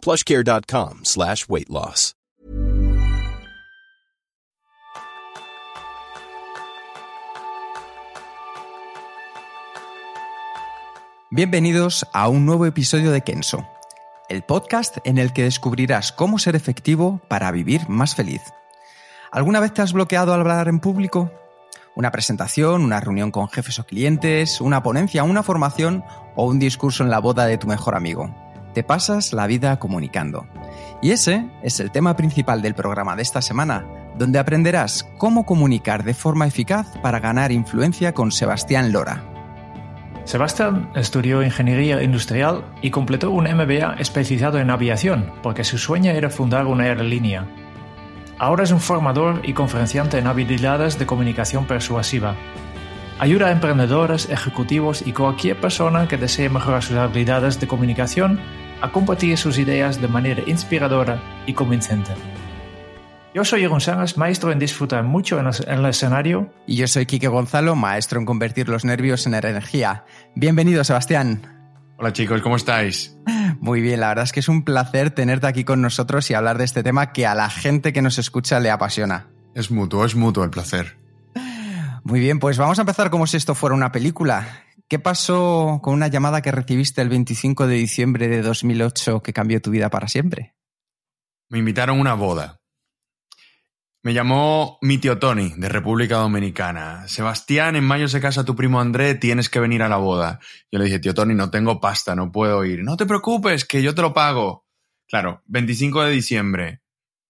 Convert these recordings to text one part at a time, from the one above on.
plushcare.com slash weight loss. Bienvenidos a un nuevo episodio de Kenso, el podcast en el que descubrirás cómo ser efectivo para vivir más feliz. ¿Alguna vez te has bloqueado al hablar en público? Una presentación, una reunión con jefes o clientes, una ponencia, una formación o un discurso en la boda de tu mejor amigo. Te pasas la vida comunicando. Y ese es el tema principal del programa de esta semana, donde aprenderás cómo comunicar de forma eficaz para ganar influencia con Sebastián Lora. Sebastián estudió ingeniería industrial y completó un MBA especializado en aviación, porque su sueño era fundar una aerolínea. Ahora es un formador y conferenciante en habilidades de comunicación persuasiva. Ayuda a emprendedores, ejecutivos y cualquier persona que desee mejorar sus habilidades de comunicación a compartir sus ideas de manera inspiradora y convincente. Yo soy Sánchez, maestro en disfrutar mucho en el escenario. Y yo soy Quique Gonzalo, maestro en convertir los nervios en energía. Bienvenido, Sebastián. Hola chicos, ¿cómo estáis? Muy bien, la verdad es que es un placer tenerte aquí con nosotros y hablar de este tema que a la gente que nos escucha le apasiona. Es mutuo, es mutuo el placer. Muy bien, pues vamos a empezar como si esto fuera una película. ¿Qué pasó con una llamada que recibiste el 25 de diciembre de 2008 que cambió tu vida para siempre? Me invitaron a una boda. Me llamó mi tío Tony, de República Dominicana. Sebastián, en mayo se casa tu primo André, tienes que venir a la boda. Yo le dije, tío Tony, no tengo pasta, no puedo ir. No te preocupes, que yo te lo pago. Claro, 25 de diciembre.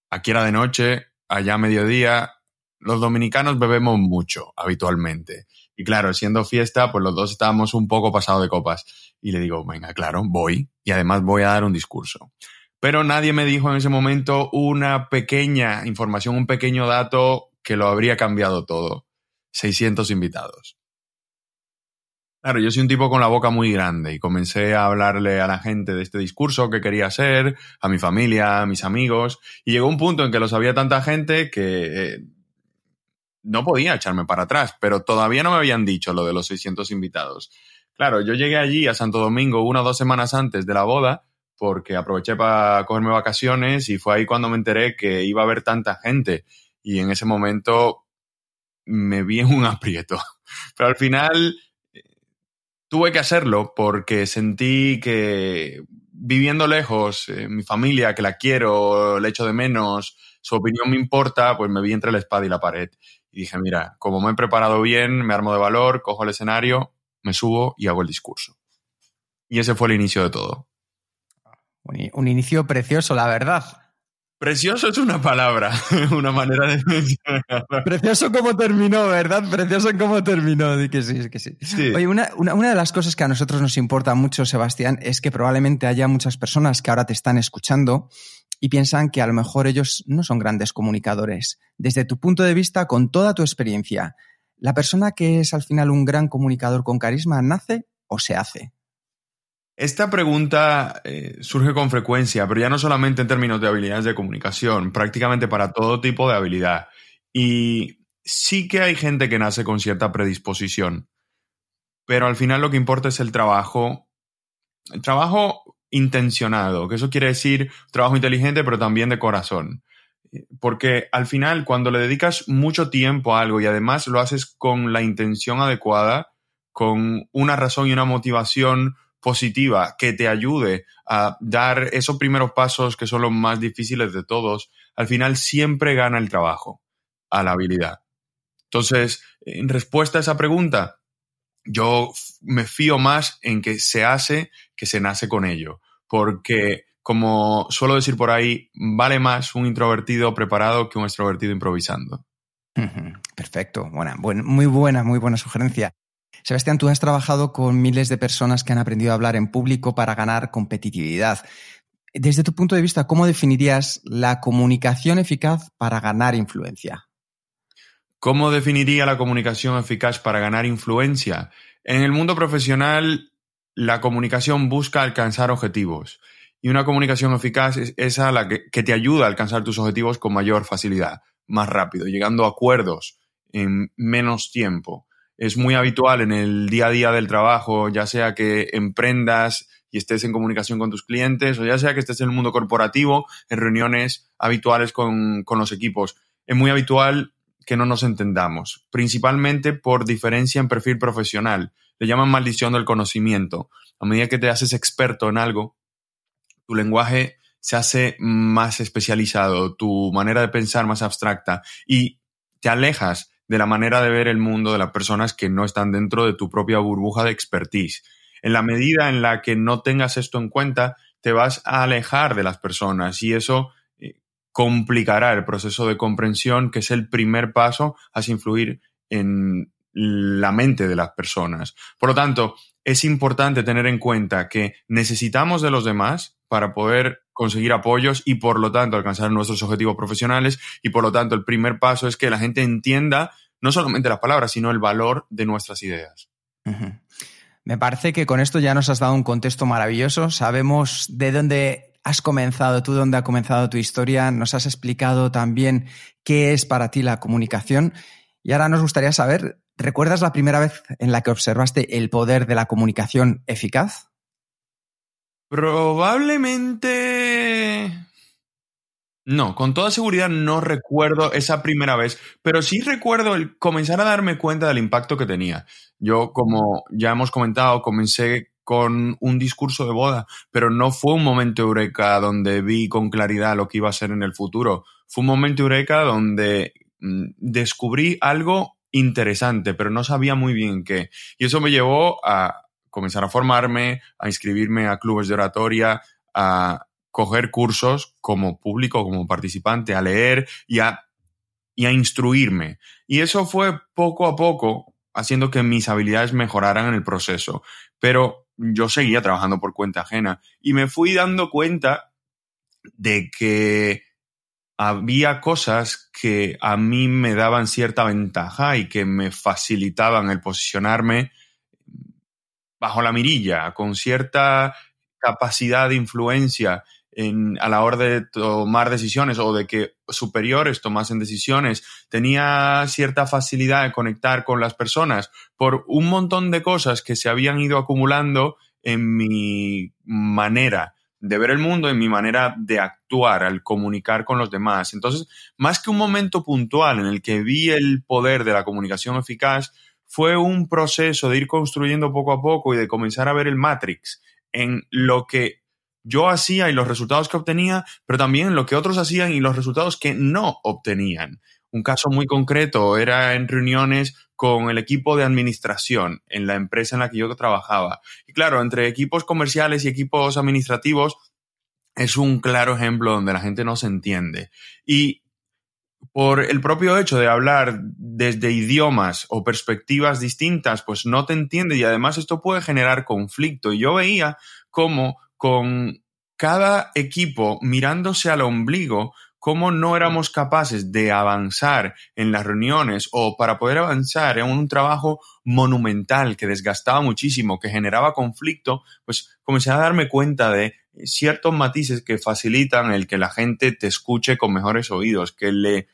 Aquí era de noche, allá mediodía. Los dominicanos bebemos mucho, habitualmente. Y claro, siendo fiesta, pues los dos estábamos un poco pasados de copas. Y le digo, venga, claro, voy. Y además voy a dar un discurso pero nadie me dijo en ese momento una pequeña información, un pequeño dato que lo habría cambiado todo. 600 invitados. Claro, yo soy un tipo con la boca muy grande y comencé a hablarle a la gente de este discurso que quería hacer, a mi familia, a mis amigos, y llegó un punto en que lo sabía tanta gente que eh, no podía echarme para atrás, pero todavía no me habían dicho lo de los 600 invitados. Claro, yo llegué allí a Santo Domingo una o dos semanas antes de la boda porque aproveché para cogerme vacaciones y fue ahí cuando me enteré que iba a haber tanta gente y en ese momento me vi en un aprieto. Pero al final eh, tuve que hacerlo porque sentí que viviendo lejos, eh, mi familia, que la quiero, le echo de menos, su opinión me importa, pues me vi entre la espada y la pared. Y dije, mira, como me he preparado bien, me armo de valor, cojo el escenario, me subo y hago el discurso. Y ese fue el inicio de todo. Un inicio precioso, la verdad. Precioso es una palabra, una manera de Precioso como terminó, ¿verdad? Precioso cómo terminó. Di que sí, que sí. Oye, una, una, de las cosas que a nosotros nos importa mucho, Sebastián, es que probablemente haya muchas personas que ahora te están escuchando y piensan que a lo mejor ellos no son grandes comunicadores. Desde tu punto de vista, con toda tu experiencia, ¿la persona que es al final un gran comunicador con carisma nace o se hace? Esta pregunta eh, surge con frecuencia, pero ya no solamente en términos de habilidades de comunicación, prácticamente para todo tipo de habilidad. Y sí que hay gente que nace con cierta predisposición, pero al final lo que importa es el trabajo, el trabajo intencionado, que eso quiere decir trabajo inteligente, pero también de corazón. Porque al final, cuando le dedicas mucho tiempo a algo y además lo haces con la intención adecuada, con una razón y una motivación positiva que te ayude a dar esos primeros pasos que son los más difíciles de todos, al final siempre gana el trabajo a la habilidad. Entonces, en respuesta a esa pregunta, yo me fío más en que se hace que se nace con ello, porque como suelo decir por ahí, vale más un introvertido preparado que un extrovertido improvisando. Perfecto, buena, muy buena, muy buena sugerencia. Sebastián, tú has trabajado con miles de personas que han aprendido a hablar en público para ganar competitividad. desde tu punto de vista, ¿cómo definirías la comunicación eficaz para ganar influencia? ¿Cómo definiría la comunicación eficaz para ganar influencia? En el mundo profesional, la comunicación busca alcanzar objetivos y una comunicación eficaz es esa la que, te ayuda a alcanzar tus objetivos con mayor facilidad, más rápido, llegando a acuerdos en menos tiempo. Es muy habitual en el día a día del trabajo, ya sea que emprendas y estés en comunicación con tus clientes, o ya sea que estés en el mundo corporativo, en reuniones habituales con, con los equipos. Es muy habitual que no nos entendamos, principalmente por diferencia en perfil profesional. Le llaman maldición del conocimiento. A medida que te haces experto en algo, tu lenguaje se hace más especializado, tu manera de pensar más abstracta y te alejas de la manera de ver el mundo de las personas que no están dentro de tu propia burbuja de expertise. En la medida en la que no tengas esto en cuenta, te vas a alejar de las personas y eso eh, complicará el proceso de comprensión, que es el primer paso hacia influir en la mente de las personas. Por lo tanto, es importante tener en cuenta que necesitamos de los demás para poder conseguir apoyos y por lo tanto alcanzar nuestros objetivos profesionales y por lo tanto el primer paso es que la gente entienda no solamente las palabras, sino el valor de nuestras ideas. Me parece que con esto ya nos has dado un contexto maravilloso. Sabemos de dónde has comenzado tú, dónde ha comenzado tu historia. Nos has explicado también qué es para ti la comunicación. Y ahora nos gustaría saber, ¿recuerdas la primera vez en la que observaste el poder de la comunicación eficaz? Probablemente no, con toda seguridad no recuerdo esa primera vez, pero sí recuerdo el comenzar a darme cuenta del impacto que tenía. Yo, como ya hemos comentado, comencé con un discurso de boda, pero no fue un momento eureka donde vi con claridad lo que iba a ser en el futuro. Fue un momento eureka donde mm, descubrí algo interesante, pero no sabía muy bien qué. Y eso me llevó a comenzar a formarme, a inscribirme a clubes de oratoria, a coger cursos como público, como participante, a leer y a, y a instruirme. Y eso fue poco a poco haciendo que mis habilidades mejoraran en el proceso. Pero yo seguía trabajando por cuenta ajena y me fui dando cuenta de que había cosas que a mí me daban cierta ventaja y que me facilitaban el posicionarme bajo la mirilla, con cierta capacidad de influencia a la hora de tomar decisiones o de que superiores tomasen decisiones, tenía cierta facilidad de conectar con las personas por un montón de cosas que se habían ido acumulando en mi manera de ver el mundo, en mi manera de actuar al comunicar con los demás. Entonces, más que un momento puntual en el que vi el poder de la comunicación eficaz, fue un proceso de ir construyendo poco a poco y de comenzar a ver el Matrix en lo que yo hacía y los resultados que obtenía, pero también lo que otros hacían y los resultados que no obtenían. Un caso muy concreto era en reuniones con el equipo de administración en la empresa en la que yo trabajaba. Y claro, entre equipos comerciales y equipos administrativos es un claro ejemplo donde la gente no se entiende. Y por el propio hecho de hablar desde idiomas o perspectivas distintas, pues no te entiende y además esto puede generar conflicto. Y yo veía cómo con cada equipo mirándose al ombligo, cómo no éramos capaces de avanzar en las reuniones o para poder avanzar en un trabajo monumental que desgastaba muchísimo, que generaba conflicto, pues comencé a darme cuenta de ciertos matices que facilitan el que la gente te escuche con mejores oídos, que le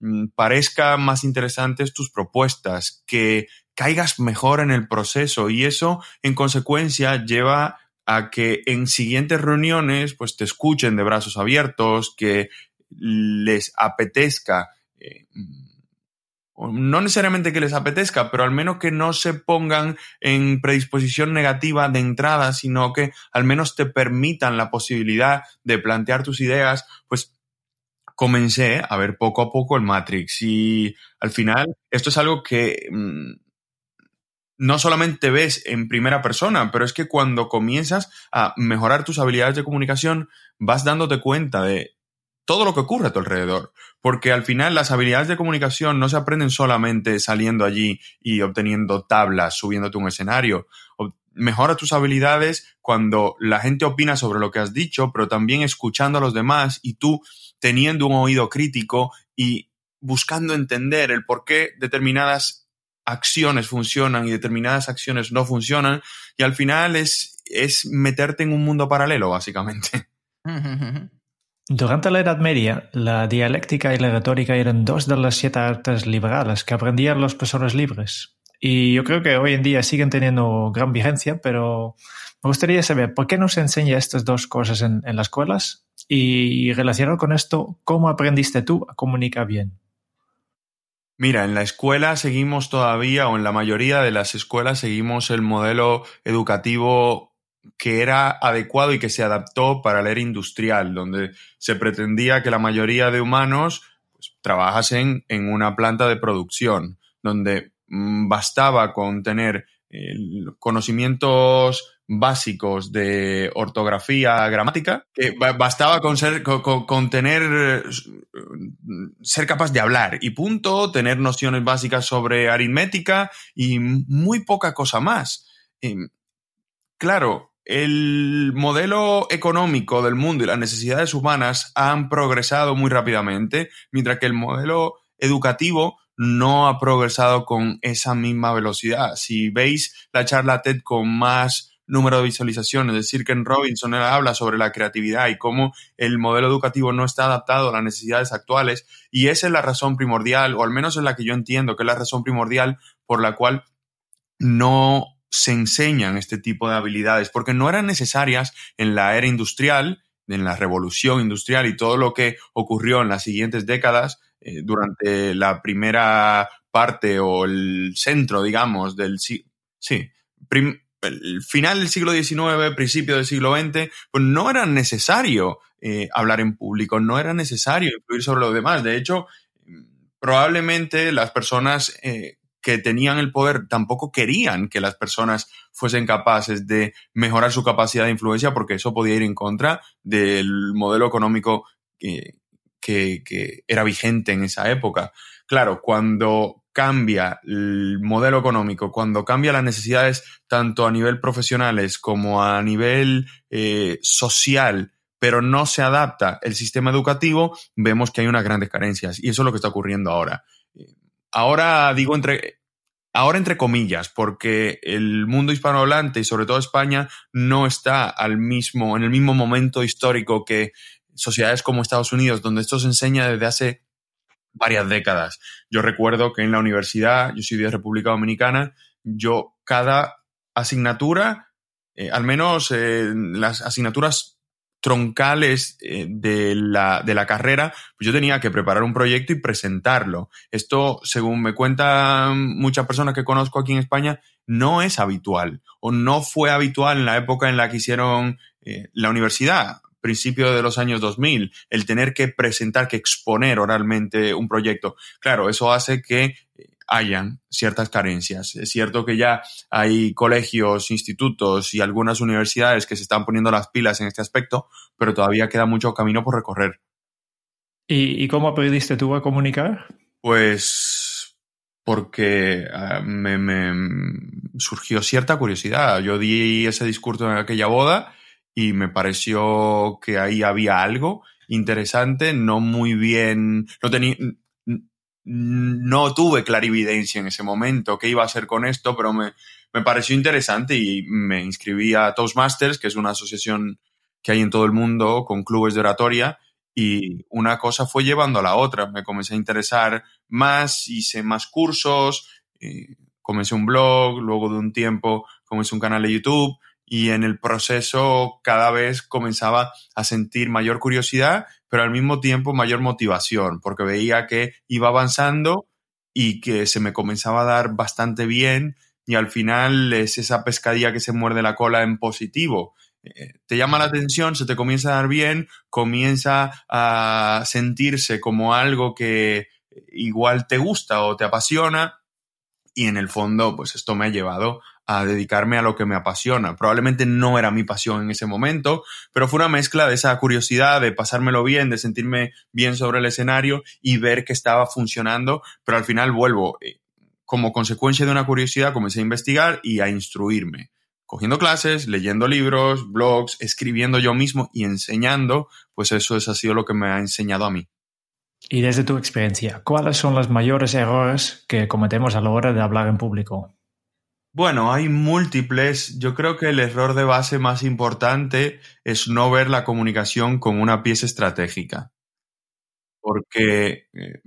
mm, parezca más interesantes tus propuestas, que caigas mejor en el proceso y eso en consecuencia lleva a que en siguientes reuniones pues te escuchen de brazos abiertos, que les apetezca, eh, no necesariamente que les apetezca, pero al menos que no se pongan en predisposición negativa de entrada, sino que al menos te permitan la posibilidad de plantear tus ideas, pues comencé a ver poco a poco el Matrix y al final esto es algo que mm, no solamente ves en primera persona, pero es que cuando comienzas a mejorar tus habilidades de comunicación, vas dándote cuenta de todo lo que ocurre a tu alrededor. Porque al final las habilidades de comunicación no se aprenden solamente saliendo allí y obteniendo tablas, subiéndote un escenario. Mejora tus habilidades cuando la gente opina sobre lo que has dicho, pero también escuchando a los demás y tú teniendo un oído crítico y buscando entender el por qué determinadas acciones funcionan y determinadas acciones no funcionan. Y al final es, es meterte en un mundo paralelo, básicamente. Durante la Edad Media, la dialéctica y la retórica eran dos de las siete artes liberales que aprendían los profesores libres. Y yo creo que hoy en día siguen teniendo gran vigencia, pero me gustaría saber por qué no se enseña estas dos cosas en, las escuelas y relacionado con esto, ¿cómo aprendiste tú a comunicar bien? Mira, en la escuela seguimos todavía, o en la mayoría de las escuelas seguimos el modelo educativo que era adecuado y que se adaptó para la era industrial, donde se pretendía que la mayoría de humanos pues, trabajasen en una planta de producción, donde mm, bastaba con tener conocimientos básicos de ortografía, gramática, que bastaba con ser, con, tener, ser capaz de hablar y punto, tener nociones básicas sobre aritmética y muy poca cosa más. Claro, el modelo económico del mundo y las necesidades humanas han progresado muy rápidamente, mientras que el modelo educativo no ha progresado con esa misma velocidad. Si veis la charla TED con más número de visualizaciones, es decir, que en Robinson habla sobre la creatividad y cómo el modelo educativo no está adaptado a las necesidades actuales, y esa es la razón primordial, o al menos es la que yo entiendo que es la razón primordial por la cual no se enseñan este tipo de habilidades porque no eran necesarias en la era industrial, en la revolución industrial y todo lo que ocurrió en las siguientes décadas eh, durante la primera parte o el centro, digamos, del sí, el final del siglo XIX, principio del siglo XX, pues no era necesario eh, hablar en público, no era necesario influir sobre los demás. De hecho, probablemente las personas eh, que tenían el poder tampoco querían que las personas fuesen capaces de mejorar su capacidad de influencia porque eso podía ir en contra del modelo económico que, que, era vigente en esa época. Claro, cuando cambia el modelo económico, cuando cambia las necesidades tanto a nivel profesionales como a nivel eh, social, pero no se adapta el sistema educativo, vemos que hay unas grandes carencias y eso es lo que está ocurriendo ahora. Ahora digo entre, ahora entre comillas, porque el mundo hispanohablante y sobre todo España no está al mismo, en el mismo momento histórico que sociedades como Estados Unidos, donde esto se enseña desde hace varias décadas. Yo recuerdo que en la universidad, yo soy de República Dominicana, yo cada asignatura, eh, al menos eh, las asignaturas troncales eh, de, la, de la carrera, pues yo tenía que preparar un proyecto y presentarlo. Esto, según me cuentan muchas personas que conozco aquí en España, no es habitual o no fue habitual en la época en la que hicieron la universidad principio de los años 2000, el tener que presentar, que exponer oralmente un proyecto. Claro, eso hace que hayan ciertas carencias. Es cierto que ya hay colegios, institutos y algunas universidades que se están poniendo las pilas en este aspecto, pero todavía queda mucho camino por recorrer. ¿Y, cómo aprendiste tú a comunicar? Pues porque ah, me, surgió cierta curiosidad. Yo di ese discurso en aquella boda y me pareció que ahí había algo interesante, no muy bien, no tenía, no tuve clarividencia en ese momento qué iba a hacer con esto, pero me, pareció interesante y me inscribí a Toastmasters, que es una asociación que hay en todo el mundo con clubes de oratoria, y una cosa fue llevando a la otra. Me comencé a interesar más, hice más cursos, eh, comencé un blog, luego de un tiempo comencé un canal de YouTube y en el proceso cada vez comenzaba a sentir mayor curiosidad, pero al mismo tiempo mayor motivación, porque veía que iba avanzando y que se me comenzaba a dar bastante bien y al final es esa pescadilla que se muerde la cola en positivo. Eh, te llama la atención, se te comienza a dar bien, comienza a sentirse como algo que igual te gusta o te apasiona y en el fondo pues esto me ha llevado a dedicarme a lo que me apasiona. Probablemente no era mi pasión en ese momento, pero fue una mezcla de esa curiosidad, de pasármelo bien, de sentirme bien sobre el escenario y ver que estaba funcionando, pero al final vuelvo. Eh, como consecuencia de una curiosidad comencé a investigar y a instruirme cogiendo clases, leyendo libros, blogs, escribiendo yo mismo y enseñando, pues eso es, ha sido lo que me ha enseñado a mí. Y desde tu experiencia, ¿cuáles son los mayores errores que cometemos a la hora de hablar en público? Bueno, hay múltiples. Yo creo que el error de base más importante es no ver la comunicación como una pieza estratégica. Porque eh,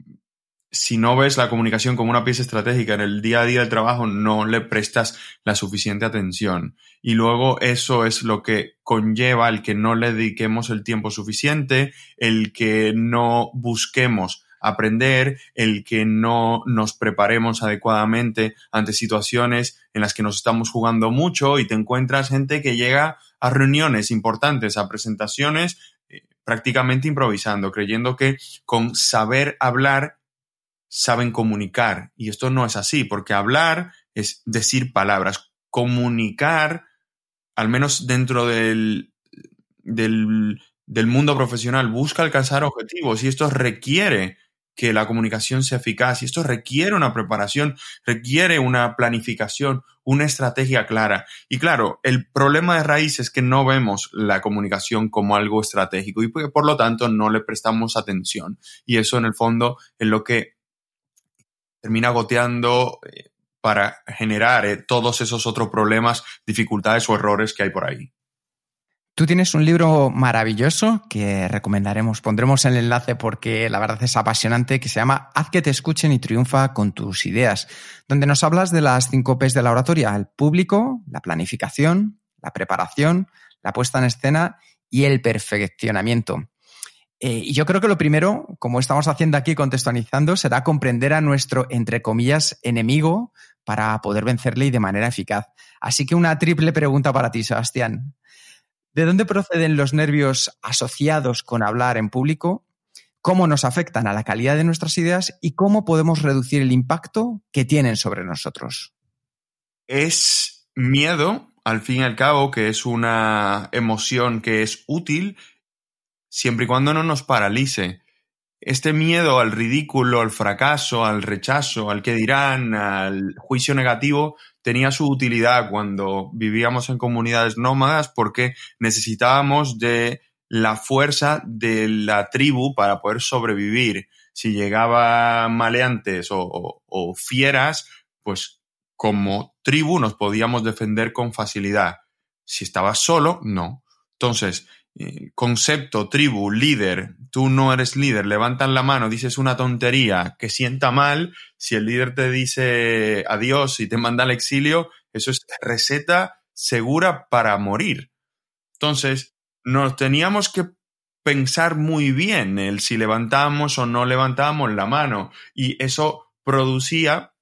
si no ves la comunicación como una pieza estratégica en el día a día del trabajo, no le prestas la suficiente atención. Y luego eso es lo que conlleva el que no le dediquemos el tiempo suficiente, el que no busquemos aprender, el que no nos preparemos adecuadamente ante situaciones en las que nos estamos jugando mucho y te encuentras gente que llega a reuniones importantes, a presentaciones, eh, prácticamente improvisando, creyendo que con saber hablar saben comunicar. Y esto no es así, porque hablar es decir palabras. Comunicar, al menos dentro del, del, del mundo profesional, busca alcanzar objetivos y esto requiere que la comunicación sea eficaz y esto requiere una preparación, requiere una planificación, una estrategia clara. Y claro, el problema de raíz es que no vemos la comunicación como algo estratégico y por lo tanto no le prestamos atención. Y eso en el fondo es lo que termina goteando eh, para generar eh, todos esos otros problemas, dificultades o errores que hay por ahí. Tú tienes un libro maravilloso que recomendaremos, pondremos el enlace porque la verdad es apasionante, que se llama Haz que te escuchen y triunfa con tus ideas, donde nos hablas de las cinco P's de la oratoria, el público, la planificación, la preparación, la puesta en escena y el perfeccionamiento. Eh, y yo creo que lo primero, como estamos haciendo aquí contextualizando, será comprender a nuestro, entre comillas, enemigo para poder vencerle y de manera eficaz. Así que una triple pregunta para ti, Sebastián. ¿De dónde proceden los nervios asociados con hablar en público? ¿Cómo nos afectan a la calidad de nuestras ideas? ¿Y cómo podemos reducir el impacto que tienen sobre nosotros? Es miedo, al fin y al cabo, que es una emoción que es útil siempre y cuando no nos paralice. Este miedo al ridículo, al fracaso, al rechazo, al que dirán, al juicio negativo, tenía su utilidad cuando vivíamos en comunidades nómadas porque necesitábamos de la fuerza de la tribu para poder sobrevivir. Si llegaban maleantes o, o fieras, pues como tribu nos podíamos defender con facilidad. Si estabas solo, no. Entonces, concepto, tribu, líder, tú no eres líder, levantan la mano, dices una tontería que sienta mal, si el líder te dice adiós y te manda al exilio, eso es receta segura para morir. Entonces, nos teníamos que pensar muy bien el si levantamos o no levantamos la mano y eso producía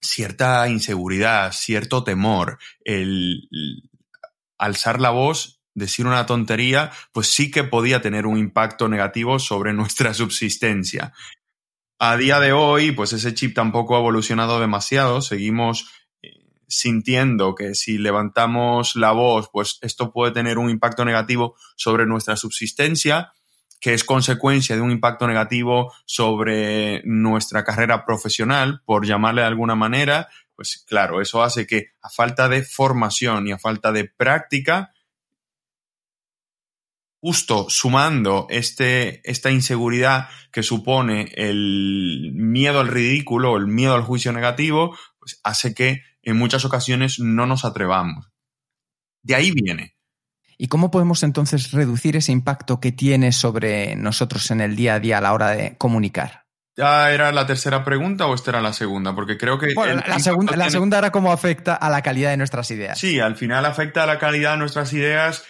cierta inseguridad, cierto temor, el alzar la voz decir una tontería, pues sí que podía tener un impacto negativo sobre nuestra subsistencia. A día de hoy, pues ese chip tampoco ha evolucionado demasiado, seguimos eh, sintiendo que si levantamos la voz, pues esto puede tener un impacto negativo sobre nuestra subsistencia, que es consecuencia de un impacto negativo sobre nuestra carrera profesional, por llamarle de alguna manera, pues claro, eso hace que a falta de formación y a falta de práctica, justo sumando este, esta inseguridad que supone el miedo al ridículo, el miedo al juicio negativo, pues hace que en muchas ocasiones no nos atrevamos. De ahí viene. ¿Y cómo podemos entonces reducir ese impacto que tiene sobre nosotros en el día a día a la hora de comunicar? ¿Ya era la tercera pregunta o esta era la segunda? Porque creo que... la, segunda, la segunda era cómo afecta a la calidad de nuestras ideas. Sí, al final afecta a la calidad de nuestras ideas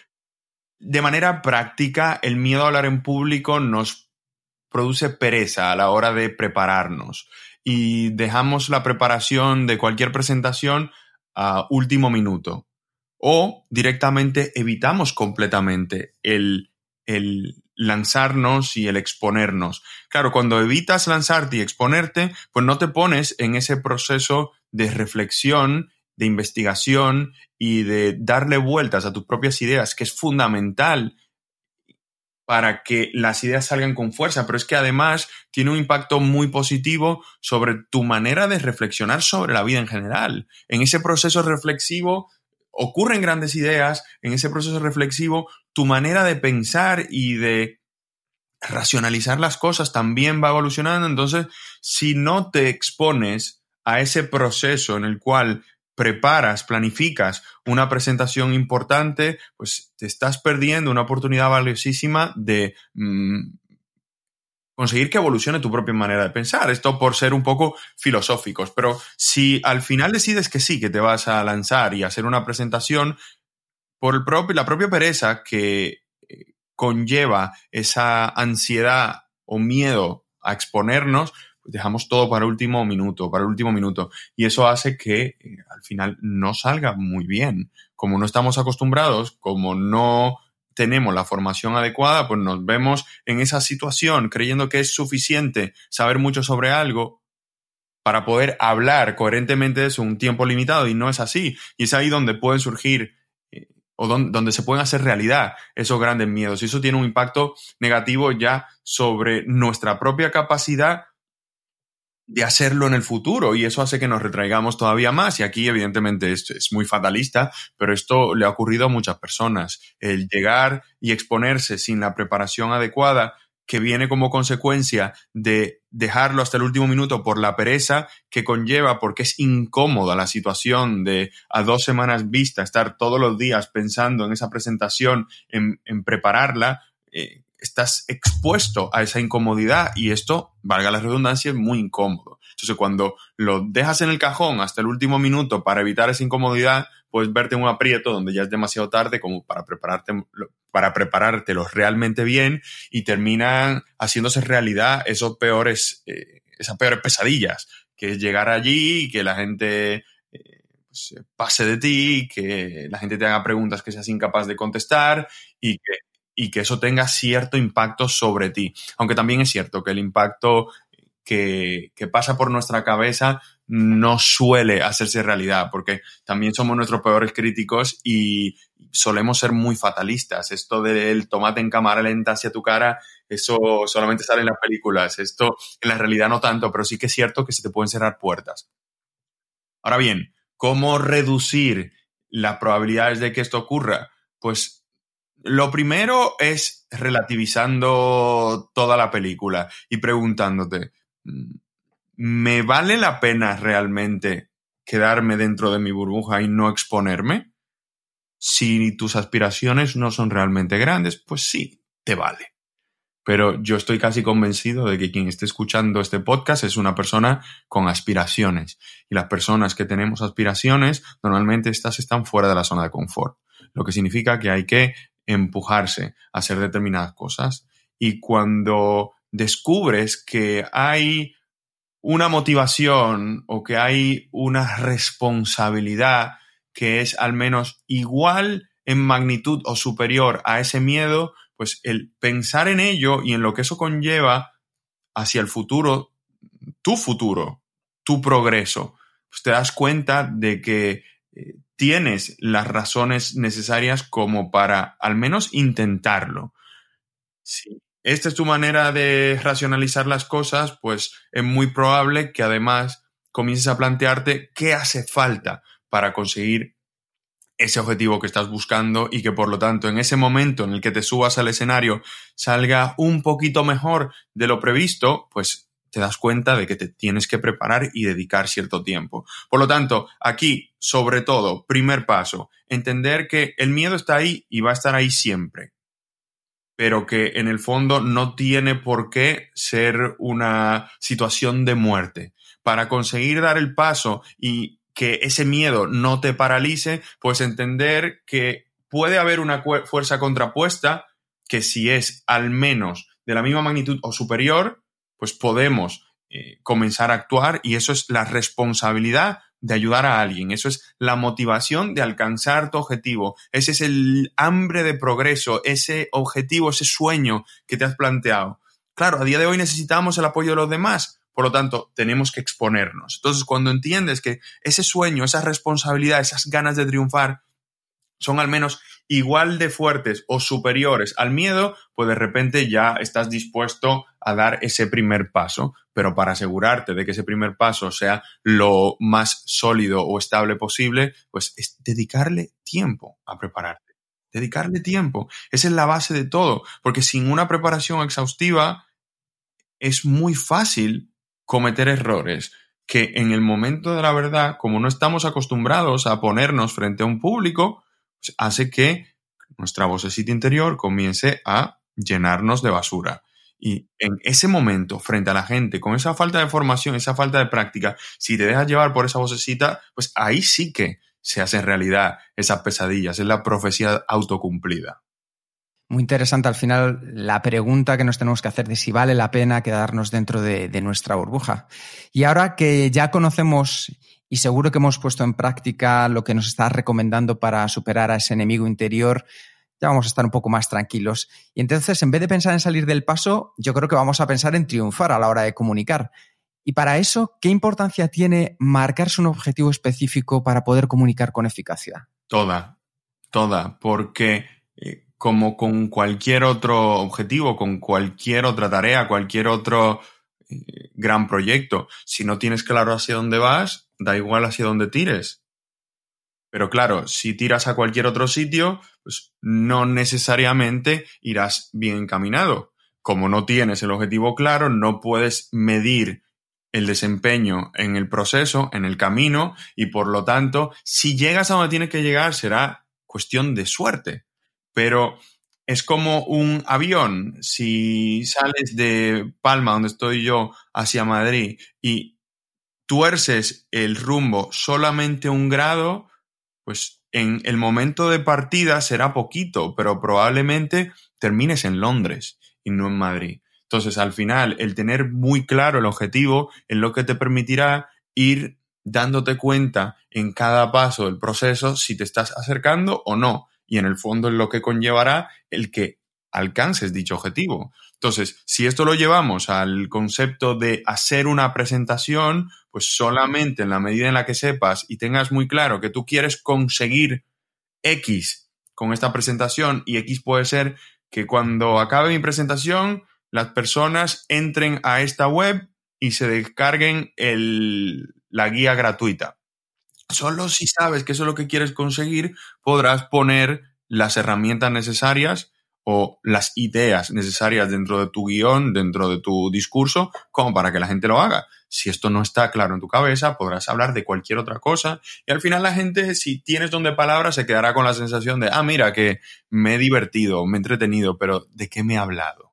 de manera práctica, el miedo a hablar en público nos produce pereza a la hora de prepararnos y dejamos la preparación de cualquier presentación a último minuto o directamente evitamos completamente el, el lanzarnos y el exponernos. Claro, cuando evitas lanzarte y exponerte, pues no te pones en ese proceso de reflexión de investigación y de darle vueltas a tus propias ideas, que es fundamental para que las ideas salgan con fuerza, pero es que además tiene un impacto muy positivo sobre tu manera de reflexionar sobre la vida en general. En ese proceso reflexivo ocurren grandes ideas, en ese proceso reflexivo tu manera de pensar y de racionalizar las cosas también va evolucionando, entonces si no te expones a ese proceso en el cual preparas, planificas una presentación importante, pues te estás perdiendo una oportunidad valiosísima de mm, conseguir que evolucione tu propia manera de pensar. Esto por ser un poco filosóficos, pero si al final decides que sí, que te vas a lanzar y hacer una presentación, por la propia pereza que eh, conlleva esa ansiedad o miedo a exponernos, dejamos todo para último minuto, para el último minuto. Y eso hace que eh, al final no salga muy bien. Como no estamos acostumbrados, como no tenemos la formación adecuada, pues nos vemos en esa situación creyendo que es suficiente saber mucho sobre algo para poder hablar coherentemente de eso un tiempo limitado y no es así. Y es ahí donde pueden surgir eh, o donde, se pueden hacer realidad esos grandes miedos. Y eso tiene un impacto negativo ya sobre nuestra propia capacidad de hacerlo en el futuro y eso hace que nos retraigamos todavía más. Y aquí, evidentemente, esto es muy fatalista, pero esto le ha ocurrido a muchas personas. El llegar y exponerse sin la preparación adecuada que viene como consecuencia de dejarlo hasta el último minuto por la pereza que conlleva, porque es incómoda la situación de a dos semanas vista estar todos los días pensando en esa presentación, en, prepararla, eh, estás expuesto a esa incomodidad y esto, valga la redundancia, es muy incómodo. Entonces, cuando lo dejas en el cajón hasta el último minuto para evitar esa incomodidad, puedes verte en un aprieto donde ya es demasiado tarde como para prepararte para preparártelo realmente bien y terminan haciéndose realidad esos peores, eh, esas peores pesadillas, que es llegar allí y que la gente eh, pues, pase de ti, que la gente te haga preguntas que seas incapaz de contestar y que y que eso tenga cierto impacto sobre ti. Aunque también es cierto que el impacto que, pasa por nuestra cabeza no suele hacerse realidad, porque también somos nuestros peores críticos y solemos ser muy fatalistas. Esto del tomate en cámara lenta hacia tu cara, eso solamente sale en las películas. Esto en la realidad no tanto, pero sí que es cierto que se te pueden cerrar puertas. Ahora bien, ¿cómo reducir las probabilidades de que esto ocurra? Pues lo primero es relativizando toda la película y preguntándote, ¿me vale la pena realmente quedarme dentro de mi burbuja y no exponerme? Si tus aspiraciones no son realmente grandes, pues sí, te vale. Pero yo estoy casi convencido de que quien esté escuchando este podcast es una persona con aspiraciones. Y las personas que tenemos aspiraciones, normalmente estas están fuera de la zona de confort. Lo que significa que hay que empujarse a hacer determinadas cosas. Y cuando descubres que hay una motivación o que hay una responsabilidad que es al menos igual en magnitud o superior a ese miedo, pues el pensar en ello y en lo que eso conlleva hacia el futuro, tu futuro, tu progreso, pues te das cuenta de que eh, tienes las razones necesarias como para al menos intentarlo. Si esta es tu manera de racionalizar las cosas, pues es muy probable que además comiences a plantearte qué hace falta para conseguir ese objetivo que estás buscando y que por lo tanto en ese momento en el que te subas al escenario salga un poquito mejor de lo previsto, pues te das cuenta de que te tienes que preparar y dedicar cierto tiempo. Por lo tanto, aquí, sobre todo, primer paso, entender que el miedo está ahí y va a estar ahí siempre, pero que en el fondo no tiene por qué ser una situación de muerte. Para conseguir dar el paso y que ese miedo no te paralice, pues entender que puede haber una fuerza contrapuesta que si es al menos de la misma magnitud o superior, pues podemos eh, comenzar a actuar y eso es la responsabilidad de ayudar a alguien, eso es la motivación de alcanzar tu objetivo, ese es el hambre de progreso, ese objetivo, ese sueño que te has planteado. Claro, a día de hoy necesitamos el apoyo de los demás, por lo tanto, tenemos que exponernos. Entonces, cuando entiendes que ese sueño, esa responsabilidad, esas ganas de triunfar son al menos igual de fuertes o superiores al miedo, pues de repente ya estás dispuesto a dar ese primer paso. Pero para asegurarte de que ese primer paso sea lo más sólido o estable posible, pues es dedicarle tiempo a prepararte. Dedicarle tiempo. Esa es la base de todo, porque sin una preparación exhaustiva es muy fácil cometer errores que en el momento de la verdad, como no estamos acostumbrados a ponernos frente a un público, pues, hace que nuestra vocecita interior comience a llenarnos de basura. Y en ese momento, frente a la gente, con esa falta de formación, esa falta de práctica, si te dejas llevar por esa vocecita, pues ahí sí que se hacen realidad esas pesadillas, es la profecía autocumplida. Muy interesante al final la pregunta que nos tenemos que hacer de si vale la pena quedarnos dentro de, de nuestra burbuja. Y ahora que ya conocemos y seguro que hemos puesto en práctica lo que nos está recomendando para superar a ese enemigo interior, ya vamos a estar un poco más tranquilos. Y entonces, en vez de pensar en salir del paso, yo creo que vamos a pensar en triunfar a la hora de comunicar. Y para eso, ¿qué importancia tiene marcarse un objetivo específico para poder comunicar con eficacia? Toda, toda, porque eh, como con cualquier otro objetivo, con cualquier otra tarea, cualquier otro eh, gran proyecto, si no tienes claro hacia dónde vas, da igual hacia dónde tires. Pero claro, si tiras a cualquier otro sitio, pues no necesariamente irás bien encaminado. Como no tienes el objetivo claro, no puedes medir el desempeño en el proceso, en el camino, y por lo tanto, si llegas a donde tienes que llegar, será cuestión de suerte. Pero es como un avión. Si sales de Palma, donde estoy yo, hacia Madrid, y tuerces el rumbo solamente un grado, pues en el momento de partida será poquito, pero probablemente termines en Londres y no en Madrid. Entonces, al final, el tener muy claro el objetivo es lo que te permitirá ir dándote cuenta en cada paso del proceso si te estás acercando o no. Y en el fondo es lo que conllevará el que alcances dicho objetivo. Entonces, si esto lo llevamos al concepto de hacer una presentación, pues solamente en la medida en la que sepas y tengas muy claro que tú quieres conseguir X con esta presentación y X puede ser que cuando acabe mi presentación las personas entren a esta web y se descarguen el, la guía gratuita. Solo si sabes que eso es lo que quieres conseguir, podrás poner las herramientas necesarias o las ideas necesarias dentro de tu guion, dentro de tu discurso, como para que la gente lo haga. Si esto no está claro en tu cabeza, podrás hablar de cualquier otra cosa y al final la gente, si tienes don de palabras, se quedará con la sensación de, ah, mira, que me he divertido, me he entretenido, pero ¿de qué me he hablado?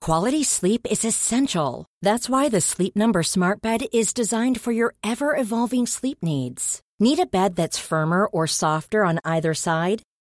Quality sleep is essential. That's why the Sleep Number Smart Bed is designed for your ever-evolving sleep needs. Need a bed that's firmer or softer on either side?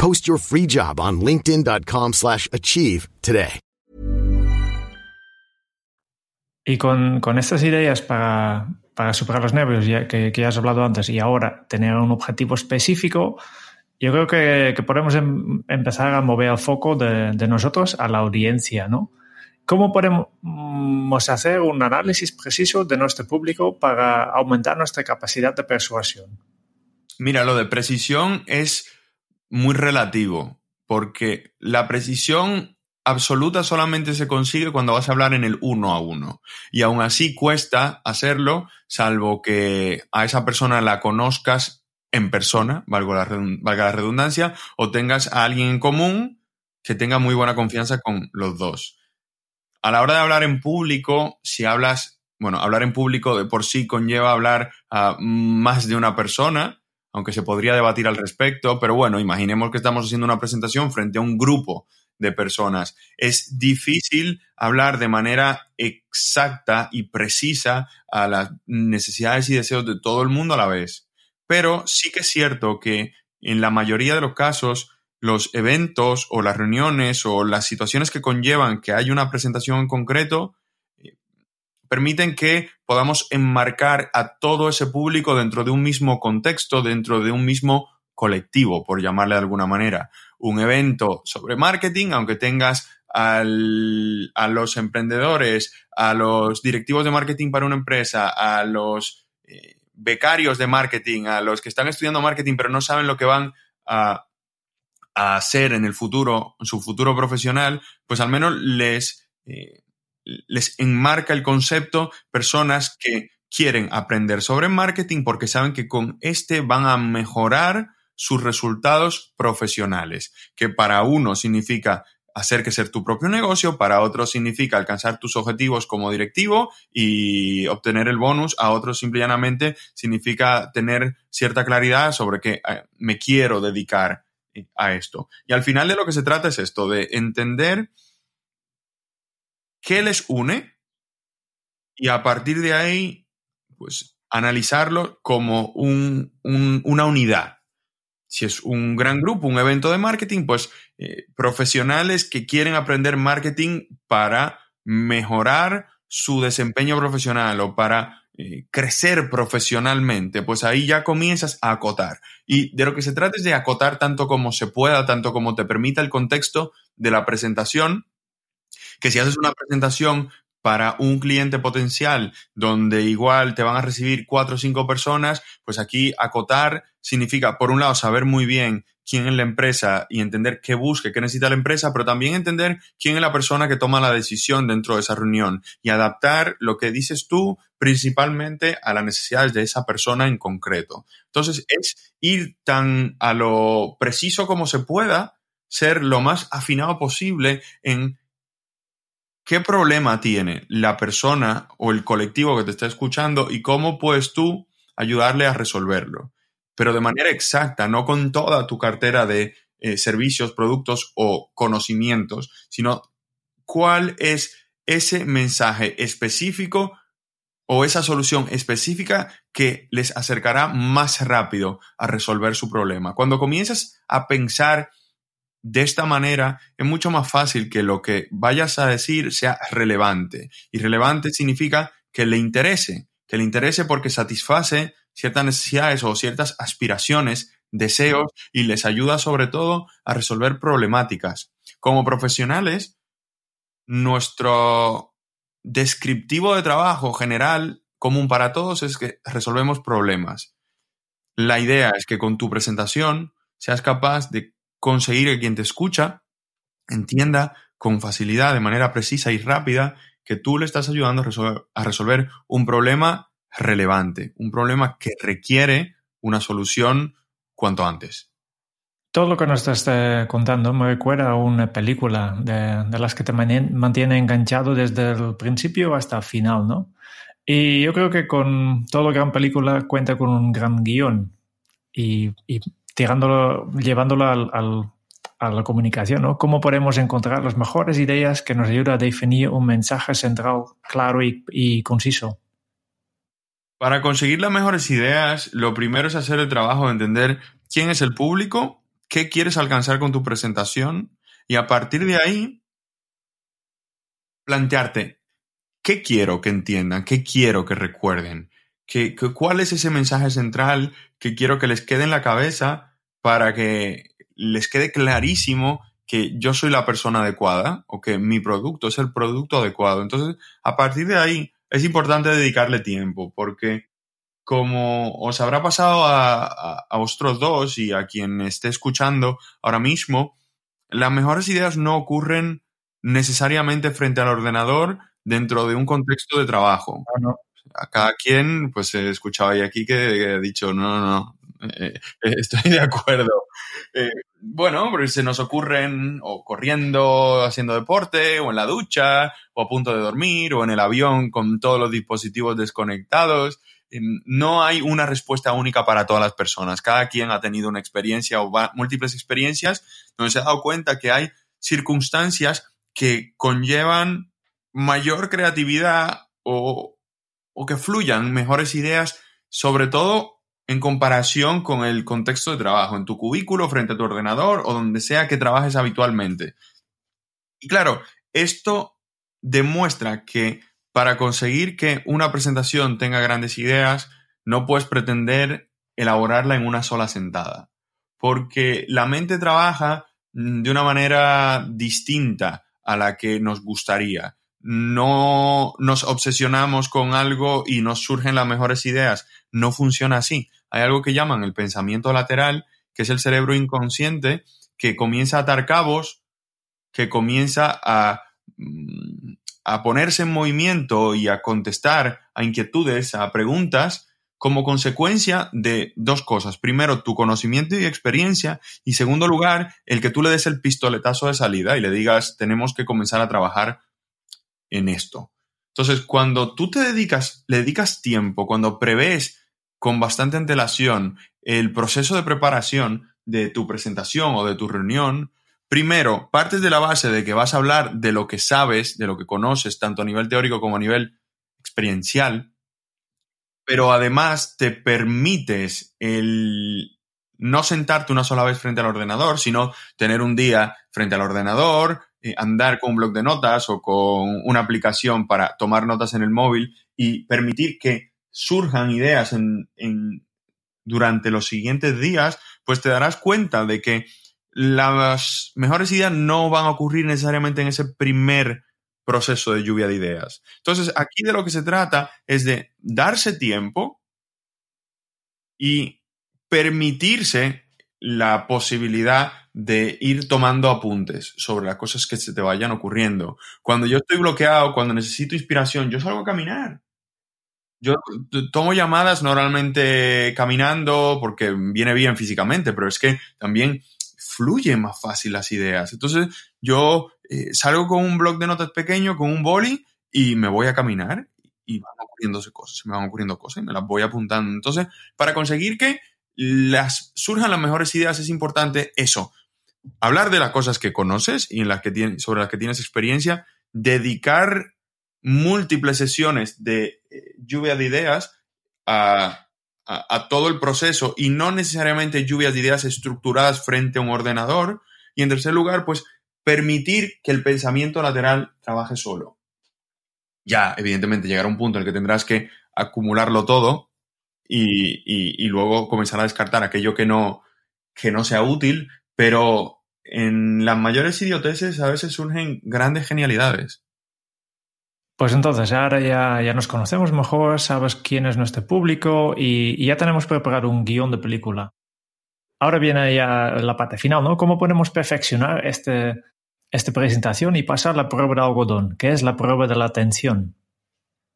Post your free job on linkedin.com slash achieve today. Y con, con estas ideas para, para, superar los nervios ya, que, que, ya has hablado antes y ahora tener un objetivo específico, yo creo que, que podemos em, empezar a mover el foco de, de nosotros a la audiencia, ¿no? ¿Cómo podemos hacer un análisis preciso de nuestro público para aumentar nuestra capacidad de persuasión? Mira, lo de precisión es muy relativo, porque la precisión absoluta solamente se consigue cuando vas a hablar en el uno a uno. Y aún así cuesta hacerlo, salvo que a esa persona la conozcas en persona, valga la redundancia, o tengas a alguien en común que tenga muy buena confianza con los dos. A la hora de hablar en público, si hablas, bueno, hablar en público de por sí conlleva hablar a más de una persona, aunque se podría debatir al respecto, pero bueno, imaginemos que estamos haciendo una presentación frente a un grupo de personas. Es difícil hablar de manera exacta y precisa a las necesidades y deseos de todo el mundo a la vez. Pero sí que es cierto que en la mayoría de los casos los eventos o las reuniones o las situaciones que conllevan que haya una presentación en concreto permiten que podamos enmarcar a todo ese público dentro de un mismo contexto, dentro de un mismo colectivo, por llamarle de alguna manera. Un evento sobre marketing, aunque tengas a los emprendedores, a los directivos de marketing para una empresa, a los eh, becarios de marketing, a los que están estudiando marketing pero no saben lo que van a hacer en el futuro, en su futuro profesional, pues al menos les, eh, les enmarca el concepto personas que quieren aprender sobre marketing porque saben que con este van a mejorar sus resultados profesionales, que para uno significa hacer que ser tu propio negocio, para otro significa alcanzar tus objetivos como directivo y obtener el bonus, a otro simplemente significa tener cierta claridad sobre que eh, me quiero dedicar a esto. Y al final de lo que se trata es esto, de entender qué les une y a partir de ahí, pues analizarlo como una unidad. Si es un gran grupo, un evento de marketing, pues eh, profesionales que quieren aprender marketing para mejorar su desempeño profesional o para eh, crecer profesionalmente, pues ahí ya comienzas a acotar. Y de lo que se trata es de acotar tanto como se pueda, tanto como te permita el contexto de la presentación, que si haces una presentación para un cliente potencial donde igual te van a recibir cuatro o cinco personas, pues aquí acotar significa, por un lado, saber muy bien quién es la empresa y entender qué busca, qué necesita la empresa, pero también entender quién es la persona que toma la decisión dentro de esa reunión y adaptar lo que dices tú principalmente a las necesidades de esa persona en concreto. Entonces, es ir tan a lo preciso como se pueda, ser lo más afinado posible en qué problema tiene la persona o el colectivo que te está escuchando y cómo puedes tú ayudarle a resolverlo. Pero de manera exacta, no con toda tu cartera de eh, servicios, productos o conocimientos, sino cuál es ese mensaje específico o esa solución específica que les acercará más rápido a resolver su problema. Cuando comienzas a pensar de esta manera es mucho más fácil que lo que vayas a decir sea relevante. Y relevante significa que le interese, que le interese porque satisface ciertas necesidades o ciertas aspiraciones, deseos y les ayuda sobre todo a resolver problemáticas. Como profesionales, nuestro descriptivo de trabajo general común para todos es que resolvemos problemas. La idea es que con tu presentación seas capaz de conseguir que quien te escucha entienda con facilidad, de manera precisa y rápida, que tú le estás ayudando a resolver, un problema relevante, un problema que requiere una solución cuanto antes. Todo lo que nos estás eh, contando me recuerda a una película de, las que te mantiene enganchado desde el principio hasta el final, ¿no? Y yo creo que con toda gran película cuenta con un gran guion y tirándolo, llevándolo a la comunicación, ¿no? ¿Cómo podemos encontrar las mejores ideas que nos ayudan a definir un mensaje central claro y, conciso? Para conseguir las mejores ideas, lo primero es hacer el trabajo de entender quién es el público, qué quieres alcanzar con tu presentación y a partir de ahí plantearte qué quiero que entiendan, qué quiero que recuerden, ¿Qué, cuál es ese mensaje central que quiero que les quede en la cabeza para que les quede clarísimo que yo soy la persona adecuada o que mi producto es el producto adecuado. Entonces, a partir de ahí, es importante dedicarle tiempo porque como os habrá pasado a, a, vosotros dos y a quien esté escuchando ahora mismo, las mejores ideas no ocurren necesariamente frente al ordenador dentro de un contexto de trabajo. A cada quien, pues he escuchado ahí aquí que he dicho, no, no, no, eh, eh, estoy de acuerdo. Eh, bueno, porque se nos ocurren o corriendo, haciendo deporte, o en la ducha, o a punto de dormir, o en el avión con todos los dispositivos desconectados. No hay una respuesta única para todas las personas. Cada quien ha tenido una experiencia o múltiples experiencias donde se ha dado cuenta que hay circunstancias que conllevan mayor creatividad o, o que fluyan mejores ideas, sobre todo en comparación con el contexto de trabajo, en tu cubículo, frente a tu ordenador o donde sea que trabajes habitualmente. Y claro, esto demuestra que para conseguir que una presentación tenga grandes ideas, no puedes pretender elaborarla en una sola sentada, porque la mente trabaja de una manera distinta a la que nos gustaría. No nos obsesionamos con algo y nos surgen las mejores ideas. No funciona así hay algo que llaman el pensamiento lateral, que es el cerebro inconsciente que comienza a atar cabos, que comienza a, mm, a ponerse en movimiento y a contestar a inquietudes, a preguntas, como consecuencia de dos cosas. Primero, tu conocimiento y experiencia. Y segundo lugar, el que tú le des el pistoletazo de salida y le digas, tenemos que comenzar a trabajar en esto. Entonces, cuando tú te dedicas, le dedicas tiempo, cuando prevés con bastante antelación el proceso de preparación de tu presentación o de tu reunión, primero, partes de la base de que vas a hablar de lo que sabes, de lo que conoces, tanto a nivel teórico como a nivel experiencial, pero además te permites el no sentarte una sola vez frente al ordenador, sino tener un día frente al ordenador, eh, andar con un blog de notas o con una aplicación para tomar notas en el móvil y permitir que surjan ideas en, durante los siguientes días, pues te darás cuenta de que las mejores ideas no van a ocurrir necesariamente en ese primer proceso de lluvia de ideas. Entonces, aquí de lo que se trata es de darse tiempo y permitirse la posibilidad de ir tomando apuntes sobre las cosas que se te vayan ocurriendo. Cuando yo estoy bloqueado, cuando necesito inspiración, yo salgo a caminar. Yo tomo llamadas normalmente caminando porque viene bien físicamente, pero es que también fluyen más fácil las ideas. Entonces yo eh, salgo con un blog de notas pequeño, con un boli y me voy a caminar y van ocurriéndose cosas, me van ocurriendo cosas y me las voy apuntando. Entonces, para conseguir que las surjan las mejores ideas es importante eso, hablar de las cosas que conoces y en las que tienes, sobre las que tienes experiencia, dedicar múltiples sesiones de eh, lluvia de ideas a, todo el proceso y no necesariamente lluvias de ideas estructuradas frente a un ordenador. Y en tercer lugar, pues permitir que el pensamiento lateral trabaje solo. Ya, evidentemente, llegará un punto en el que tendrás que acumularlo todo y, y, luego comenzar a descartar aquello que no, que no sea útil, pero en las mayores idioteces a veces surgen grandes genialidades. Pues entonces, ahora ya, ya nos conocemos mejor, sabes quién es nuestro público y, ya tenemos preparado un guion de película. Ahora viene ya la parte final, ¿no? ¿Cómo podemos perfeccionar este, esta presentación y pasar la prueba de algodón, que es la prueba de la atención?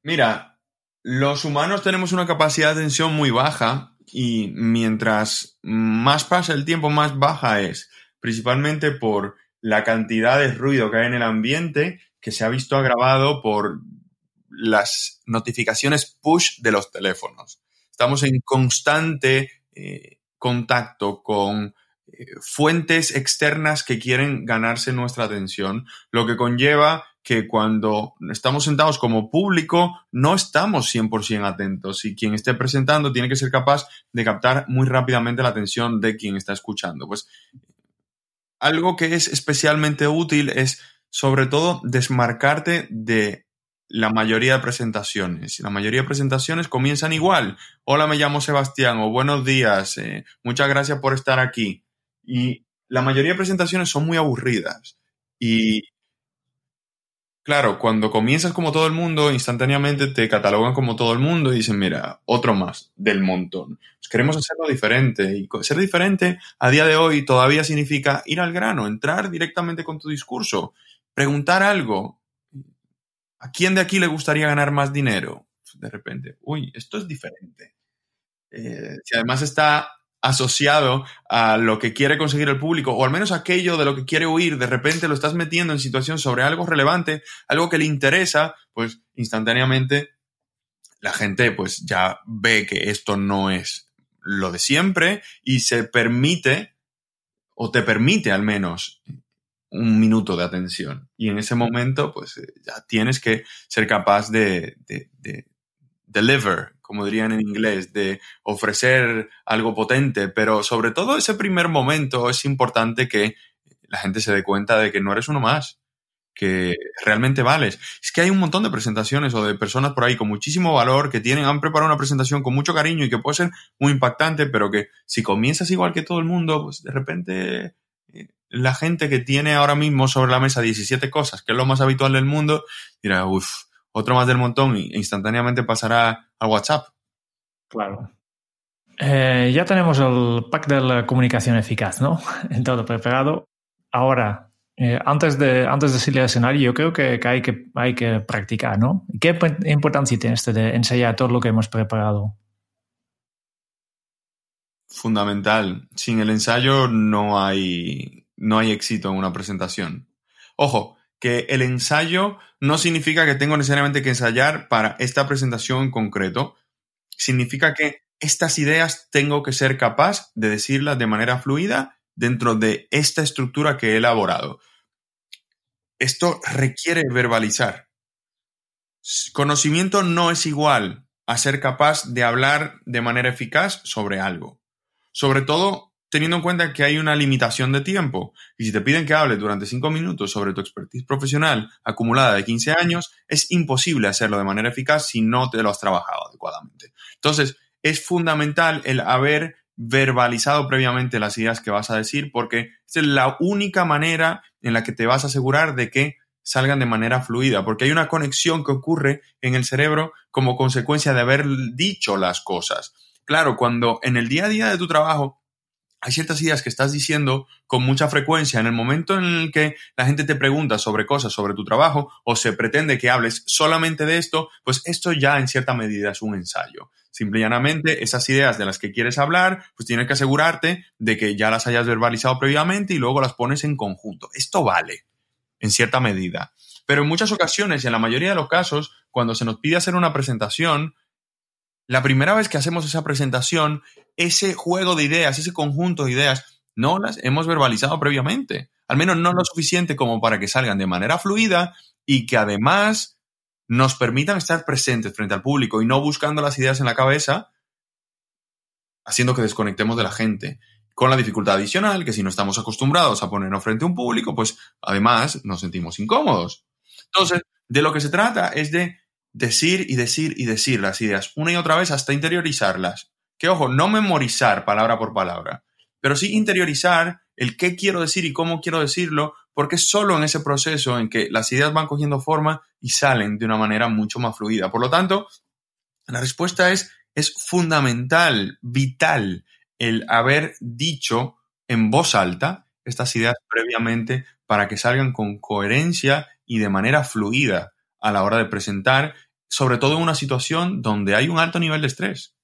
Mira, los humanos tenemos una capacidad de atención muy baja y mientras más pasa el tiempo, más baja es, principalmente por la cantidad de ruido que hay en el ambiente que se ha visto agravado por las notificaciones push de los teléfonos. Estamos en constante eh, contacto con eh, fuentes externas que quieren ganarse nuestra atención, lo que conlleva que cuando estamos sentados como público no estamos 100% atentos y quien esté presentando tiene que ser capaz de captar muy rápidamente la atención de quien está escuchando. Pues algo que es especialmente útil es sobre todo desmarcarte de la mayoría de presentaciones. La mayoría de presentaciones comienzan igual. Hola, me llamo Sebastián o buenos días, eh, muchas gracias por estar aquí. Y la mayoría de presentaciones son muy aburridas. Y claro, cuando comienzas como todo el mundo, instantáneamente te catalogan como todo el mundo y dicen, mira, otro más del montón. Pues queremos hacerlo diferente. Y ser diferente a día de hoy todavía significa ir al grano, entrar directamente con tu discurso preguntar algo. ¿A quién de aquí le gustaría ganar más dinero? De repente, uy, esto es diferente. Eh, si además está asociado a lo que quiere conseguir el público, o al menos aquello de lo que quiere huir, de repente lo estás metiendo en situación sobre algo relevante, algo que le interesa, pues instantáneamente la gente pues ya ve que esto no es lo de siempre y se permite, o te permite al menos, un minuto de atención. Y en ese momento, pues eh, ya tienes que ser capaz de, de, de deliver, como dirían en inglés, de ofrecer algo potente, pero sobre todo ese primer momento es importante que la gente se dé cuenta de que no eres uno más, que realmente vales. Es que hay un montón de presentaciones o de personas por ahí con muchísimo valor que tienen, han preparado una presentación con mucho cariño y que puede ser muy impactante, pero que si comienzas igual que todo el mundo, pues de repente eh, la gente que tiene ahora mismo sobre la mesa 17 cosas, que es lo más habitual del mundo, dirá, uff, otro más del montón y instantáneamente pasará al WhatsApp. Claro. Eh, ya tenemos el pack de la comunicación eficaz, ¿no? En todo preparado. Ahora, eh, antes, de, antes de salir al escenario, yo creo que, hay que hay que practicar, ¿no? ¿Qué importancia tiene este de ensayar todo lo que hemos preparado? Fundamental. Sin el ensayo no hay, no hay éxito en una presentación. Ojo, que el ensayo no significa que tengo necesariamente que ensayar para esta presentación en concreto. Significa que estas ideas tengo que ser capaz de decirlas de manera fluida dentro de esta estructura que he elaborado. Esto requiere verbalizar. Conocimiento no es igual a ser capaz de hablar de manera eficaz sobre algo. Sobre todo teniendo en cuenta que hay una limitación de tiempo. Y si te piden que hables durante cinco minutos sobre tu expertise profesional acumulada de 15 años, es imposible hacerlo de manera eficaz si no te lo has trabajado adecuadamente. Entonces, es fundamental el haber verbalizado previamente las ideas que vas a decir porque es la única manera en la que te vas a asegurar de que salgan de manera fluida, porque hay una conexión que ocurre en el cerebro como consecuencia de haber dicho las cosas. Claro, cuando en el día a día de tu trabajo hay ciertas ideas que estás diciendo con mucha frecuencia en el momento en el que la gente te pregunta sobre cosas sobre tu trabajo o se pretende que hables solamente de esto, pues esto ya en cierta medida es un ensayo. Simple y llanamente, esas ideas de las que quieres hablar, pues tienes que asegurarte de que ya las hayas verbalizado previamente y luego las pones en conjunto. Esto vale, en cierta medida. Pero en muchas ocasiones y en la mayoría de los casos, cuando se nos pide hacer una presentación, la primera vez que hacemos esa presentación, ese juego de ideas, ese conjunto de ideas, no las hemos verbalizado previamente. Al menos no lo suficiente como para que salgan de manera fluida y que además nos permitan estar presentes frente al público y no buscando las ideas en la cabeza, haciendo que desconectemos de la gente. Con la dificultad adicional que si no estamos acostumbrados a ponernos frente a un público, pues además nos sentimos incómodos. Entonces, de lo que se trata es de decir y decir y decir las ideas una y otra vez hasta interiorizarlas. Que ojo, no memorizar palabra por palabra, pero sí interiorizar el qué quiero decir y cómo quiero decirlo, porque es solo en ese proceso en que las ideas van cogiendo forma y salen de una manera mucho más fluida. Por lo tanto, la respuesta es, es fundamental, vital, el haber dicho en voz alta estas ideas previamente para que salgan con coherencia y de manera fluida a la hora de presentar sobre todo en una situación donde hay un alto nivel de estrés.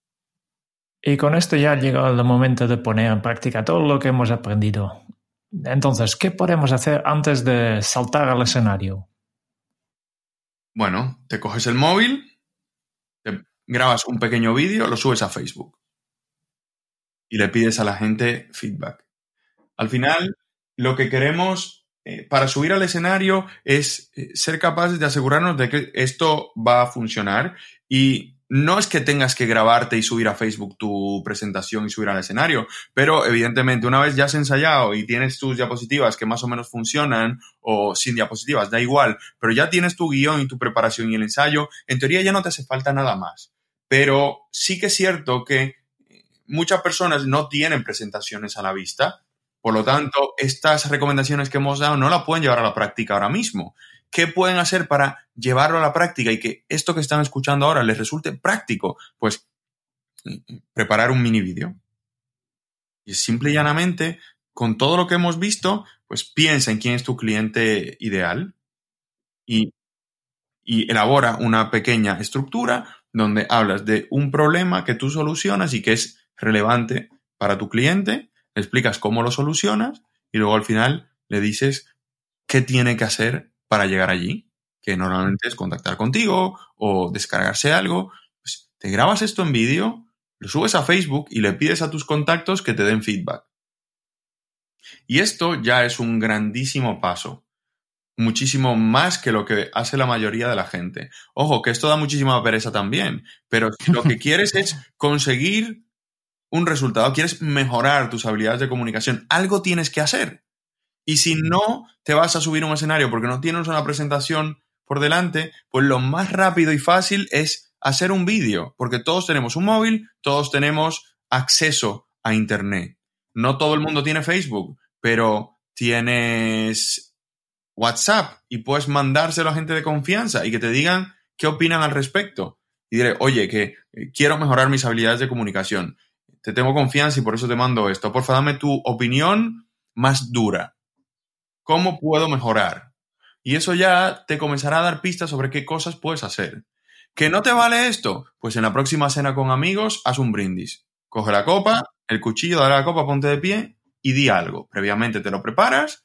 Y con esto ya ha llegado el momento de poner en práctica todo lo que hemos aprendido. Entonces, ¿qué podemos hacer antes de saltar al escenario? Bueno, te coges el móvil, te grabas un pequeño vídeo, lo subes a Facebook y le pides a la gente feedback. Al final, lo que queremos eh, para subir al escenario es eh, ser capaces de asegurarnos de que esto va a funcionar y no es que tengas que grabarte y subir a Facebook tu presentación y subir al escenario, pero evidentemente una vez ya has ensayado y tienes tus diapositivas que más o menos funcionan o sin diapositivas, da igual, pero ya tienes tu guion y tu preparación y el ensayo, en teoría ya no te hace falta nada más. Pero sí que es cierto que muchas personas no tienen presentaciones a la vista por lo tanto, estas recomendaciones que hemos dado no la pueden llevar a la práctica ahora mismo. ¿Qué pueden hacer para llevarlo a la práctica y que esto que están escuchando ahora les resulte práctico? Pues preparar un mini vídeo. Y simple y llanamente, con todo lo que hemos visto, pues piensa en quién es tu cliente ideal y, y elabora una pequeña estructura donde hablas de un problema que tú solucionas y que es relevante para tu cliente, le explicas cómo lo solucionas y luego al final le dices qué tiene que hacer para llegar allí, que normalmente es contactar contigo o descargarse algo. Pues te grabas esto en vídeo, lo subes a Facebook y le pides a tus contactos que te den feedback. Y esto ya es un grandísimo paso. Muchísimo más que lo que hace la mayoría de la gente. Ojo, que esto da muchísima pereza también, pero lo que quieres es conseguir un resultado, quieres mejorar tus habilidades de comunicación, algo tienes que hacer. Y si no te vas a subir a un escenario porque no tienes una presentación por delante, pues lo más rápido y fácil es hacer un vídeo, porque todos tenemos un móvil, todos tenemos acceso a Internet. No todo el mundo tiene Facebook, pero tienes WhatsApp y puedes mandárselo a gente de confianza y que te digan qué opinan al respecto. Y diré, oye, que eh, quiero mejorar mis habilidades de comunicación. Te tengo confianza y por eso te mando esto. Por favor, dame tu opinión más dura. ¿Cómo puedo mejorar? Y eso ya te comenzará a dar pistas sobre qué cosas puedes hacer. ¿Que no te vale esto? Pues en la próxima cena con amigos, haz un brindis. Coge la copa, el cuchillo, dale la copa, ponte de pie y di algo. Previamente te lo preparas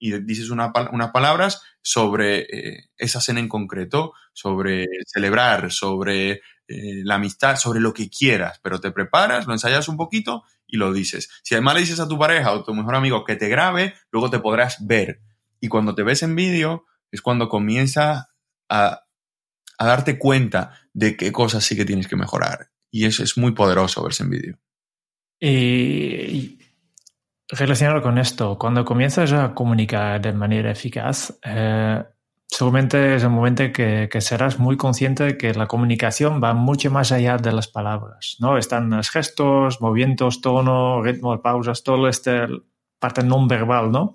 y dices unas palabras sobre eh, esa cena en concreto, sobre celebrar, sobre eh, la amistad, sobre lo que quieras, pero te preparas, lo ensayas un poquito y lo dices. Si además le dices a tu pareja o tu mejor amigo que te grabe, luego te podrás ver. Y cuando te ves en vídeo es cuando comienza a, darte cuenta de qué cosas sí que tienes que mejorar. Y eso es muy poderoso verse en vídeo. Y, relacionado con esto, cuando comienzas a comunicar de manera eficaz, eh, seguramente es el momento que, que, serás muy consciente de que la comunicación va mucho más allá de las palabras, ¿no? Están los gestos, movimientos, tono, ritmo, pausas, todo este parte no verbal, ¿no?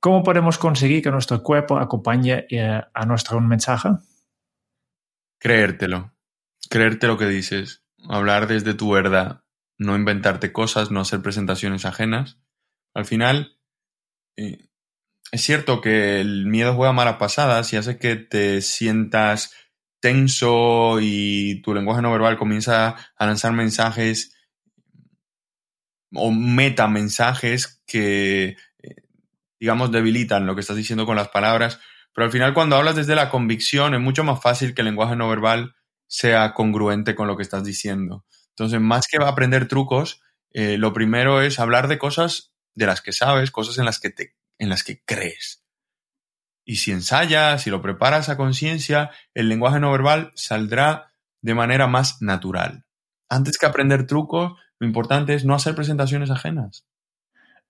¿Cómo podemos conseguir que nuestro cuerpo acompañe eh, a nuestro mensaje? Creértelo, creerte lo que dices, hablar desde tu verdad, no inventarte cosas, no hacer presentaciones ajenas. Al final, eh, es cierto que el miedo juega malas pasadas y hace que te sientas tenso y tu lenguaje no verbal comienza a lanzar mensajes o metamensajes que, eh, digamos, debilitan lo que estás diciendo con las palabras. Pero al final, cuando hablas desde la convicción, es mucho más fácil que el lenguaje no verbal sea congruente con lo que estás diciendo. Entonces, más que aprender trucos, eh, lo primero es hablar de cosas de las que sabes, cosas en las que te en las que crees. Y si ensayas, si lo preparas a conciencia, el lenguaje no verbal saldrá de manera más natural. Antes que aprender trucos, lo importante es no hacer presentaciones ajenas.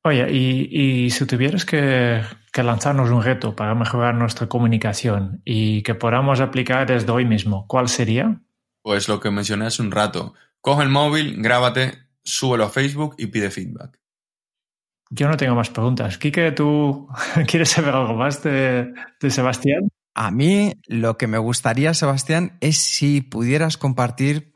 Oye, y, si tuvieras que, que, lanzarnos un reto para mejorar nuestra comunicación y que podamos aplicar desde hoy mismo, ¿cuál sería? Pues lo que mencioné hace un rato. Coge el móvil, grábate, súbelo a Facebook y pide feedback. Yo no tengo más preguntas. Quique, ¿tú quieres saber algo más de, Sebastián? A mí lo que me gustaría, Sebastián, es si pudieras compartir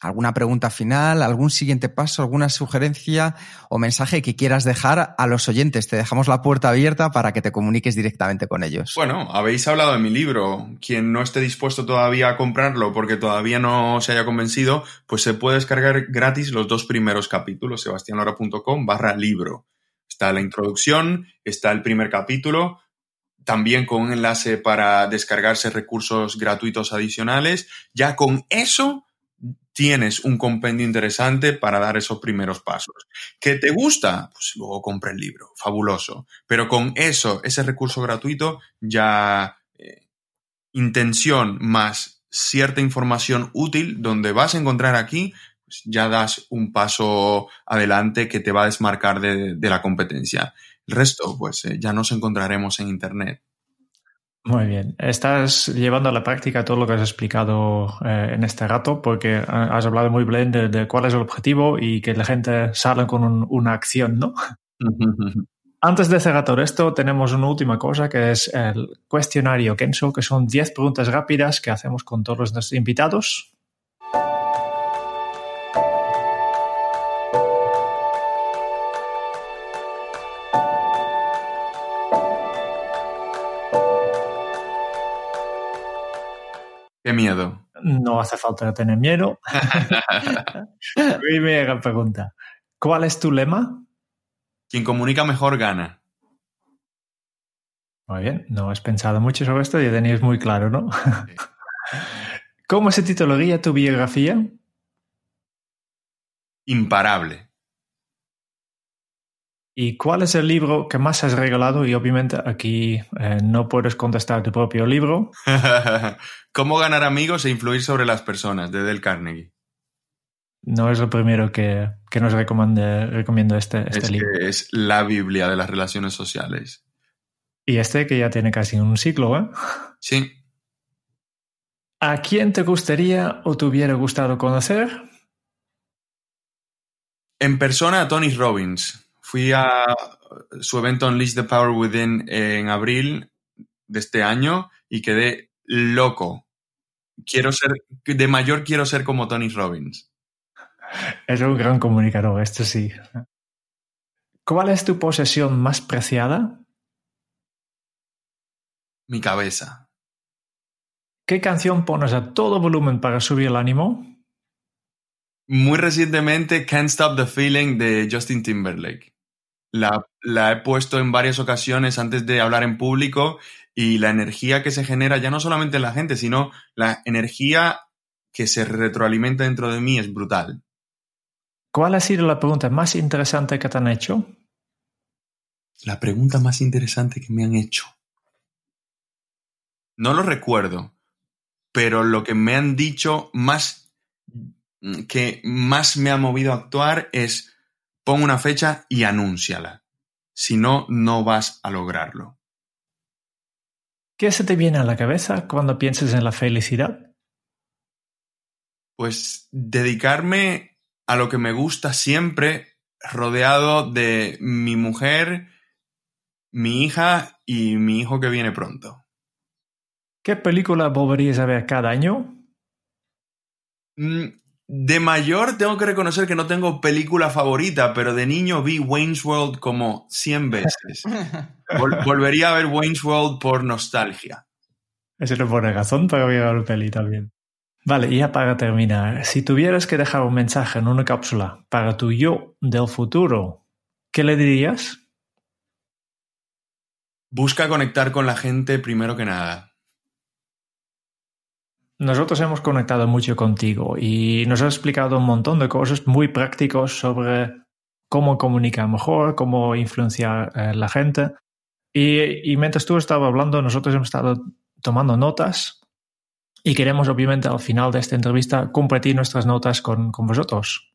alguna pregunta final, algún siguiente paso, alguna sugerencia o mensaje que quieras dejar a los oyentes. Te dejamos la puerta abierta para que te comuniques directamente con ellos. Bueno, habéis hablado de mi libro. Quien no esté dispuesto todavía a comprarlo porque todavía no se haya convencido, pues se puede descargar gratis los dos primeros capítulos, sebastianlora.com barra libro. Está la introducción, está el primer capítulo, también con un enlace para descargarse recursos gratuitos adicionales. Ya con eso tienes un compendio interesante para dar esos primeros pasos. ¿Que te gusta? Pues luego compra el libro, fabuloso. Pero con eso, ese recurso gratuito, ya eh, intención más cierta información útil donde vas a encontrar aquí pues ya das un paso adelante que te va a desmarcar de, la competencia. El resto, pues eh, ya nos encontraremos en Internet. Muy bien. Estás llevando a la práctica todo lo que has explicado eh, en este rato, porque eh, has hablado muy bien de, cuál es el objetivo y que la gente salga con una acción, ¿no? Antes de cerrar todo esto, tenemos una última cosa que es el cuestionario Kenso, que son 10 preguntas rápidas que hacemos con todos nuestros invitados miedo? No hace falta tener miedo. Primera pregunta. ¿Cuál es tu lema? Quien comunica mejor gana. Muy bien, no has pensado mucho sobre esto, ya tenéis muy claro, ¿no? ¿Cómo se titularía tu biografía? Imparable. ¿Y cuál es el libro que más has regalado? Y obviamente aquí eh, no puedes contestar tu propio libro. ¿Cómo ganar amigos e influir sobre las personas? de Del Carnegie. No es lo primero que, que nos recomiendo este, este es libro. Que es la Biblia de las relaciones sociales. Y este que ya tiene casi un siglo, ¿eh? Sí. ¿A quién te gustaría o te hubiera gustado conocer? En persona a Tony Robbins. Fui a su evento Unleash the Power Within en abril de este año y quedé loco. Quiero ser, de mayor quiero ser como Tony Robbins. Es un gran comunicador, esto sí. ¿Cuál es tu posesión más preciada? Mi cabeza. ¿Qué canción pones a todo volumen para subir el ánimo? Muy recientemente, Can't Stop the Feeling de Justin Timberlake. La, la, he puesto en varias ocasiones antes de hablar en público y la energía que se genera ya no solamente en la gente, sino la energía que se retroalimenta dentro de mí es brutal. ¿Cuál ha sido la pregunta más interesante que te han hecho? La pregunta más interesante que me han hecho. No lo recuerdo, pero lo que me han dicho más que más me ha movido a actuar es pon una fecha y anúnciala. Si no, no vas a lograrlo. ¿Qué se te viene a la cabeza cuando piensas en la felicidad? Pues dedicarme a lo que me gusta siempre, rodeado de mi mujer, mi hija y mi hijo que viene pronto. ¿Qué película volverías a ver cada año? De mayor tengo que reconocer que no tengo película favorita, pero de niño vi Wayne's World como 100 veces. Vol volvería a ver Wayne's World por nostalgia. Esa es una buena razón para ver la peli también. Vale, y ya para terminar, si tuvieras que dejar un mensaje en una cápsula para tu yo del futuro, ¿qué le dirías? Busca conectar con la gente primero que nada. Nosotros hemos conectado mucho contigo y nos has explicado un montón de cosas muy prácticos sobre cómo comunicar mejor, cómo influenciar a la gente. Y, y mientras tú estabas hablando, nosotros hemos estado tomando notas y queremos obviamente al final de esta entrevista compartir nuestras notas con, con vosotros.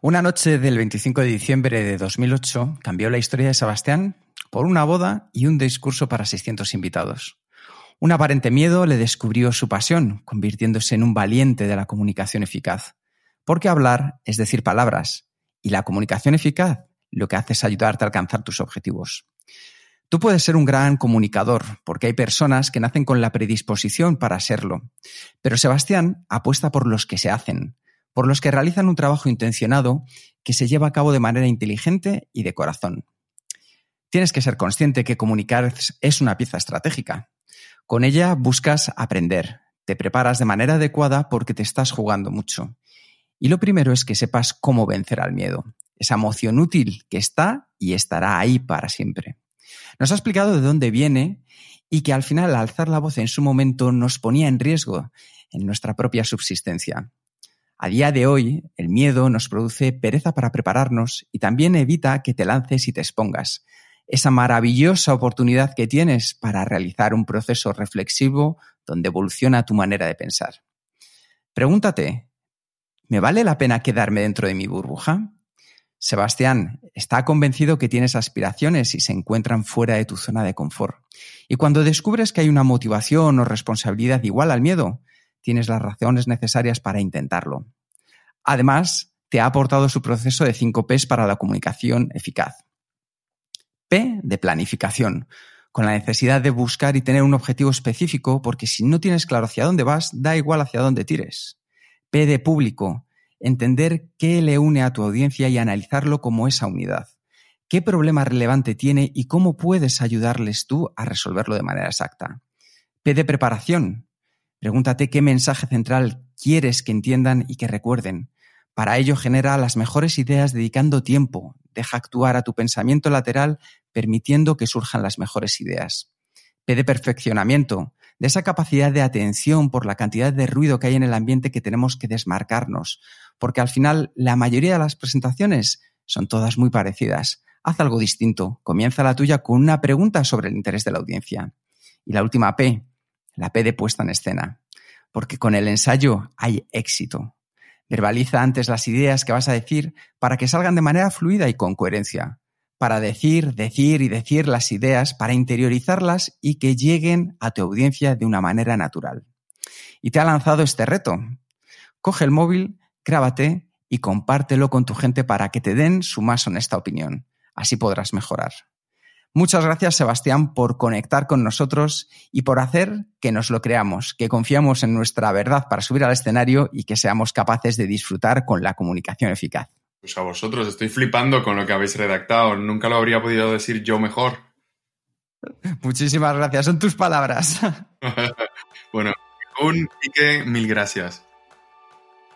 Una noche del 25 de diciembre de 2008 cambió la historia de Sebastián por una boda y un discurso para 600 invitados. Un aparente miedo le descubrió su pasión, convirtiéndose en un valiente de la comunicación eficaz. Porque hablar es decir palabras, y la comunicación eficaz lo que hace es ayudarte a alcanzar tus objetivos. Tú puedes ser un gran comunicador, porque hay personas que nacen con la predisposición para serlo. Pero Sebastián apuesta por los que se hacen, por los que realizan un trabajo intencionado que se lleva a cabo de manera inteligente y de corazón. Tienes que ser consciente que comunicar es una pieza estratégica. Con ella buscas aprender, te preparas de manera adecuada porque te estás jugando mucho. Y lo primero es que sepas cómo vencer al miedo, esa emoción útil que está y estará ahí para siempre. Nos ha explicado de dónde viene y que al final al alzar la voz en su momento nos ponía en riesgo en nuestra propia subsistencia. A día de hoy, el miedo nos produce pereza para prepararnos y también evita que te lances y te expongas. Esa maravillosa oportunidad que tienes para realizar un proceso reflexivo donde evoluciona tu manera de pensar. Pregúntate, ¿me vale la pena quedarme dentro de mi burbuja? Sebastián está convencido que tienes aspiraciones y se encuentran fuera de tu zona de confort. Y cuando descubres que hay una motivación o responsabilidad igual al miedo, tienes las razones necesarias para intentarlo. Además, te ha aportado su proceso de 5 Ps para la comunicación eficaz. P de planificación, con la necesidad de buscar y tener un objetivo específico, porque si no tienes claro hacia dónde vas, da igual hacia dónde tires. P de público, entender qué le une a tu audiencia y analizarlo como esa unidad. ¿Qué problema relevante tiene y cómo puedes ayudarles tú a resolverlo de manera exacta? P de preparación, Pregúntate qué mensaje central quieres que entiendan y que recuerden. Para ello genera las mejores ideas dedicando tiempo. Deja actuar a tu pensamiento lateral permitiendo que surjan las mejores ideas. Pide perfeccionamiento, de esa capacidad de atención por la cantidad de ruido que hay en el ambiente que tenemos que desmarcarnos, porque al final la mayoría de las presentaciones son todas muy parecidas. Haz algo distinto, comienza la tuya con una pregunta sobre el interés de la audiencia. Y la última P, la P de puesta en escena, porque con el ensayo hay éxito. Verbaliza antes las ideas que vas a decir para que salgan de manera fluida y con coherencia para decir, decir y decir las ideas, para interiorizarlas y que lleguen a tu audiencia de una manera natural. Y te ha lanzado este reto. Coge el móvil, grábate y compártelo con tu gente para que te den su más honesta opinión. Así podrás mejorar. Muchas gracias, Sebastián, por conectar con nosotros y por hacer que nos lo creamos, que confiamos en nuestra verdad para subir al escenario y que seamos capaces de disfrutar con la comunicación eficaz. Pues a vosotros, estoy flipando con lo que habéis redactado. Nunca lo habría podido decir yo mejor. Muchísimas gracias, son tus palabras. bueno, un pique, mil gracias.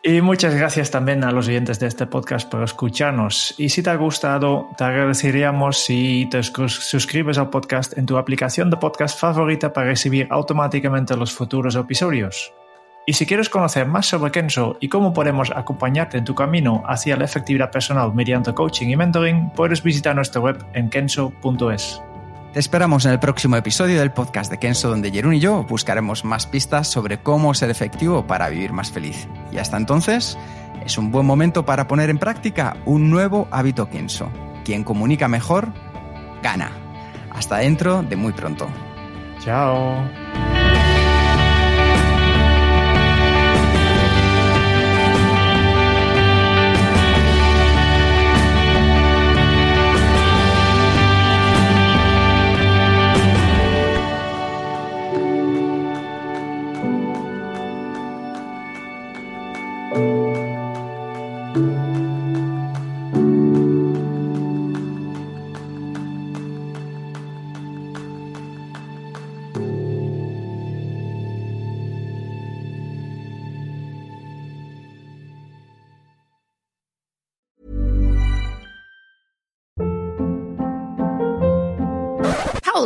Y muchas gracias también a los oyentes de este podcast por escucharnos. Y si te ha gustado, te agradeceríamos si te suscribes al podcast en tu aplicación de podcast favorita para recibir automáticamente los futuros episodios. Y si quieres conocer más sobre Kenso y cómo podemos acompañarte en tu camino hacia la efectividad personal mediante coaching y mentoring, puedes visitar nuestra web en kenso.es. Te esperamos en el próximo episodio del podcast de Kenso, donde Jerún y yo buscaremos más pistas sobre cómo ser efectivo para vivir más feliz. Y hasta entonces, es un buen momento para poner en práctica un nuevo hábito Kenso. Quien comunica mejor, gana. Hasta dentro de muy pronto. Chao.